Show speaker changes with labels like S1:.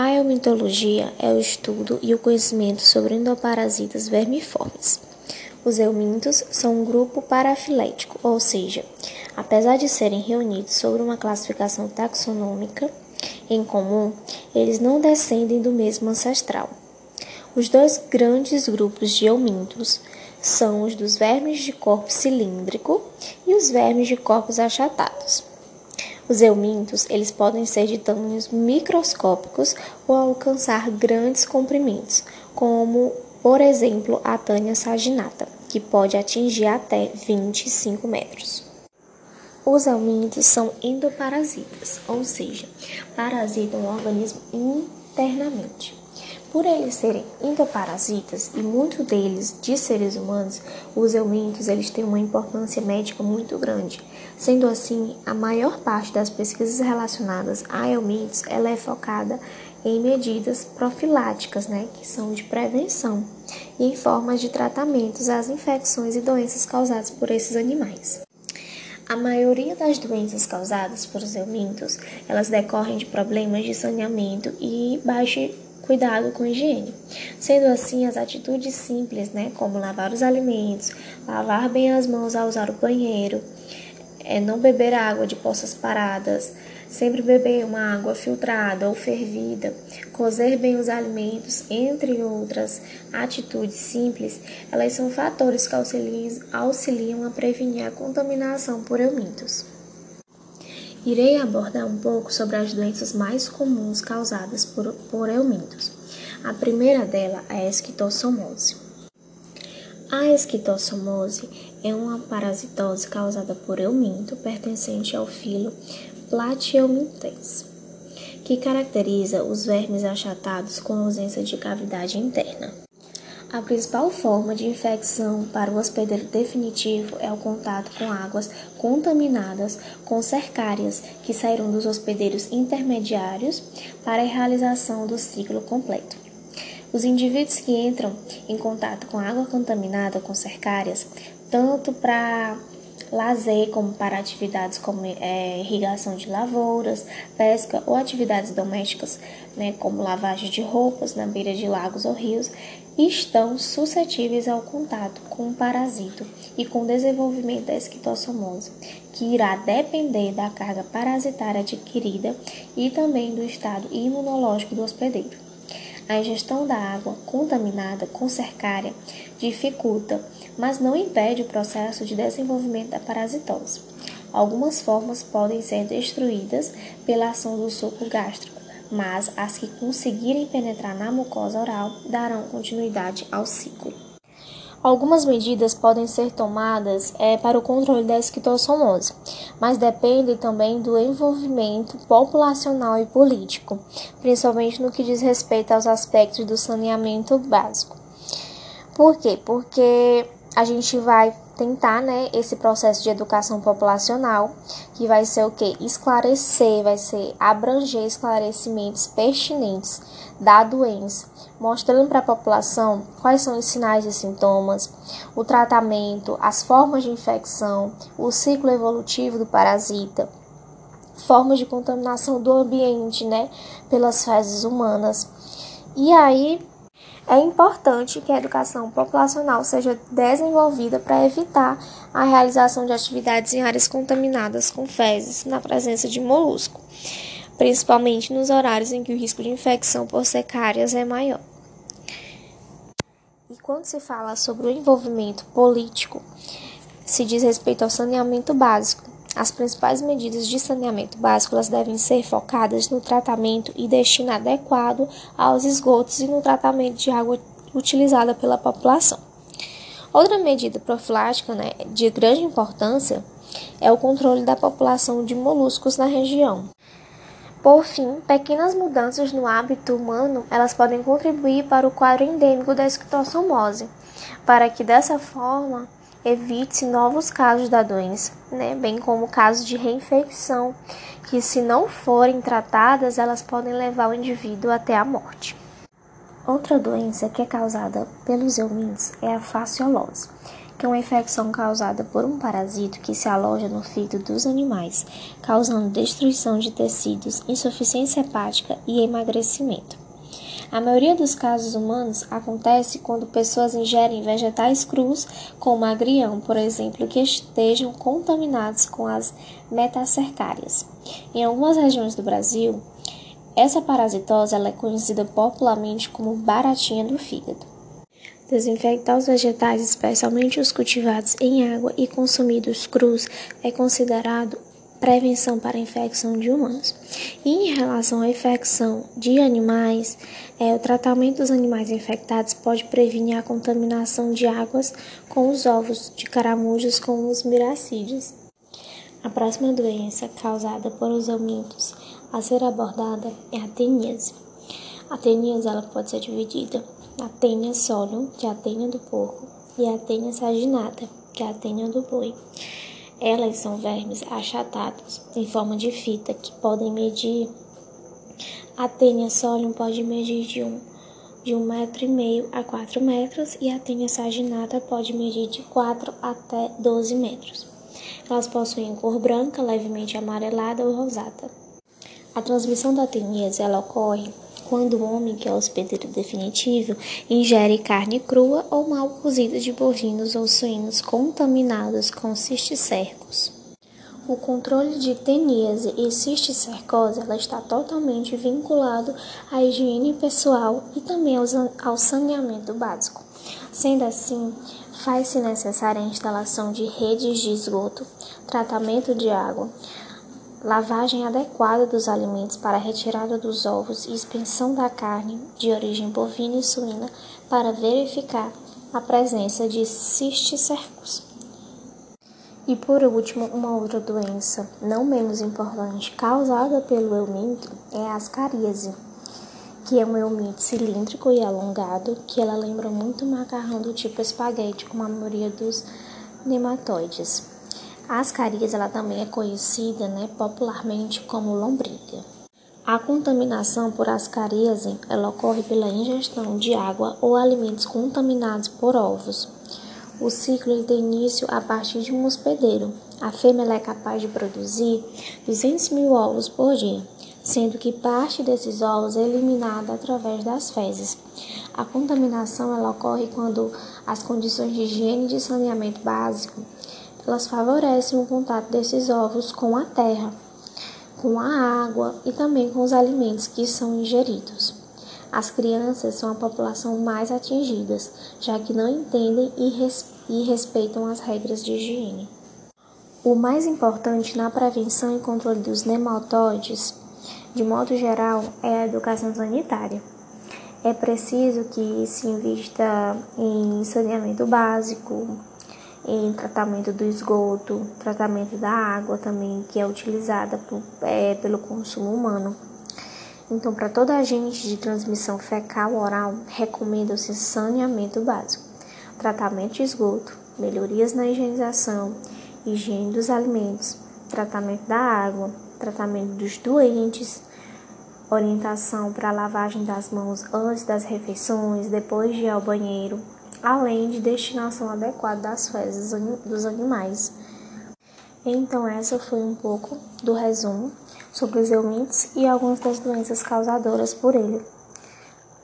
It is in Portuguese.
S1: A eumitologia é o estudo e o conhecimento sobre endoparasitas vermiformes. Os eumintos são um grupo parafilético, ou seja, apesar de serem reunidos sobre uma classificação taxonômica em comum, eles não descendem do mesmo ancestral. Os dois grandes grupos de eumintos são os dos vermes de corpo cilíndrico e os vermes de corpos achatados. Os eumintos, eles podem ser de tamanhos microscópicos ou alcançar grandes comprimentos, como, por exemplo, a tânia saginata, que pode atingir até 25 metros. Os eumintos são endoparasitas, ou seja, parasitam o organismo internamente. Por eles serem endoparasitas e muitos deles de seres humanos, os eumintos eles têm uma importância médica muito grande. Sendo assim, a maior parte das pesquisas relacionadas a eumintos ela é focada em medidas profiláticas, né, que são de prevenção, e em formas de tratamentos às infecções e doenças causadas por esses animais. A maioria das doenças causadas por eumintos, elas decorrem de problemas de saneamento e baixo cuidado com higiene. Sendo assim, as atitudes simples, né, como lavar os alimentos, lavar bem as mãos ao usar o banheiro, é não beber água de poças paradas, sempre beber uma água filtrada ou fervida, cozer bem os alimentos, entre outras atitudes simples, elas são fatores que auxiliam, auxiliam a prevenir a contaminação por eumintos. Irei abordar um pouco sobre as doenças mais comuns causadas por, por. A primeira dela é a esquistossomose. A esquistossomose é uma parasitose causada por euminto pertencente ao filo Platyhelminthes, que caracteriza os vermes achatados com ausência de cavidade interna. A principal forma de infecção para o hospedeiro definitivo é o contato com águas contaminadas com cercárias que saíram dos hospedeiros intermediários para a realização do ciclo completo. Os indivíduos que entram em contato com água contaminada com cercárias, tanto para lazer, como para atividades como é, irrigação de lavouras, pesca ou atividades domésticas, né, como lavagem de roupas na beira de lagos ou rios, estão suscetíveis ao contato com o parasito e com o desenvolvimento da esquistossomose, que irá depender da carga parasitária adquirida e também do estado imunológico do hospedeiro. A ingestão da água contaminada com cercária dificulta, mas não impede o processo de desenvolvimento da parasitose. Algumas formas podem ser destruídas pela ação do suco gástrico, mas as que conseguirem penetrar na mucosa oral darão continuidade ao ciclo. Algumas medidas podem ser tomadas é, para o controle da esquistossomose, mas dependem também do envolvimento populacional e político, principalmente no que diz respeito aos aspectos do saneamento básico. Por quê? Porque a gente vai tentar, né, esse processo de educação populacional, que vai ser o quê? Esclarecer, vai ser abranger esclarecimentos pertinentes da doença, mostrando para a população quais são os sinais e sintomas, o tratamento, as formas de infecção, o ciclo evolutivo do parasita, formas de contaminação do ambiente, né, pelas fezes humanas. E aí é importante que a educação populacional seja desenvolvida para evitar a realização de atividades em áreas contaminadas com fezes na presença de molusco, principalmente nos horários em que o risco de infecção por secárias é maior. E quando se fala sobre o envolvimento político, se diz respeito ao saneamento básico, as principais medidas de saneamento básico devem ser focadas no tratamento e destino adequado aos esgotos e no tratamento de água utilizada pela população. Outra medida profilática né, de grande importância é o controle da população de moluscos na região. Por fim, pequenas mudanças no hábito humano elas podem contribuir para o quadro endêmico da esquistossomose, para que dessa forma evite novos casos da doença, né? bem como casos de reinfecção, que se não forem tratadas, elas podem levar o indivíduo até a morte. Outra doença que é causada pelos eumintos é a fasciolose, que é uma infecção causada por um parasito que se aloja no fígado dos animais, causando destruição de tecidos, insuficiência hepática e emagrecimento. A maioria dos casos humanos acontece quando pessoas ingerem vegetais crus, como agrião, por exemplo, que estejam contaminados com as metacercárias. Em algumas regiões do Brasil, essa parasitose é conhecida popularmente como baratinha do fígado. Desinfectar os vegetais, especialmente os cultivados em água e consumidos crus, é considerado prevenção para infecção de humanos. E em relação à infecção de animais, é, o tratamento dos animais infectados pode prevenir a contaminação de águas com os ovos de caramujos com os miracídeos. A próxima doença causada por os eumintos a ser abordada é a teníase. A teníase ela pode ser dividida na tênia solium, que é a tênia do porco, e a tênia saginata, que é a tênia do boi. Elas são vermes achatados em forma de fita que podem medir. A tênia solium pode medir de um, de um metro e meio a 4 metros e a tênia saginata pode medir de 4 até 12 metros. Elas possuem cor branca, levemente amarelada ou rosada. A transmissão da teníase ela ocorre quando o homem, que é o hospedeiro definitivo, ingere carne crua ou mal cozida de bovinos ou suínos contaminados com cisticercos. O controle de teníase e cisticercose ela está totalmente vinculado à higiene pessoal e também ao saneamento básico. Sendo assim, faz-se necessária a instalação de redes de esgoto, tratamento de água, lavagem adequada dos alimentos para retirada dos ovos e expensão da carne de origem bovina e suína para verificar a presença de cisticercos. E por último, uma outra doença não menos importante causada pelo euminto é a ascaríase, que é um euminto cilíndrico e alongado, que ela lembra muito o macarrão do tipo espaguete, como a maioria dos nematóides. A ascaris ela também é conhecida né, popularmente como lombriga. A contaminação por ascaríase ela ocorre pela ingestão de água ou alimentos contaminados por ovos. O ciclo tem início a partir de um hospedeiro. A fêmea é capaz de produzir 200 mil ovos por dia, sendo que parte desses ovos é eliminada através das fezes. A contaminação ela ocorre quando as condições de higiene e de saneamento básico elas favorecem o contato desses ovos com a terra, com a água e também com os alimentos que são ingeridos. As crianças são a população mais atingida, já que não entendem e, res e respeitam as regras de higiene. O mais importante na prevenção e controle dos nematóides, de modo geral, é a educação sanitária. É preciso que se invista em saneamento básico, em tratamento do esgoto, tratamento da água também, que é utilizada por, é, pelo consumo humano. Então, para toda agente de transmissão fecal-oral, recomenda-se saneamento básico, tratamento de esgoto, melhorias na higienização, higiene dos alimentos, tratamento da água, tratamento dos doentes, orientação para lavagem das mãos antes das refeições, depois de ir ao banheiro, além de destinação adequada das fezes dos animais. Então, essa foi um pouco do resumo sobre os eumintes e algumas das doenças causadoras por ele.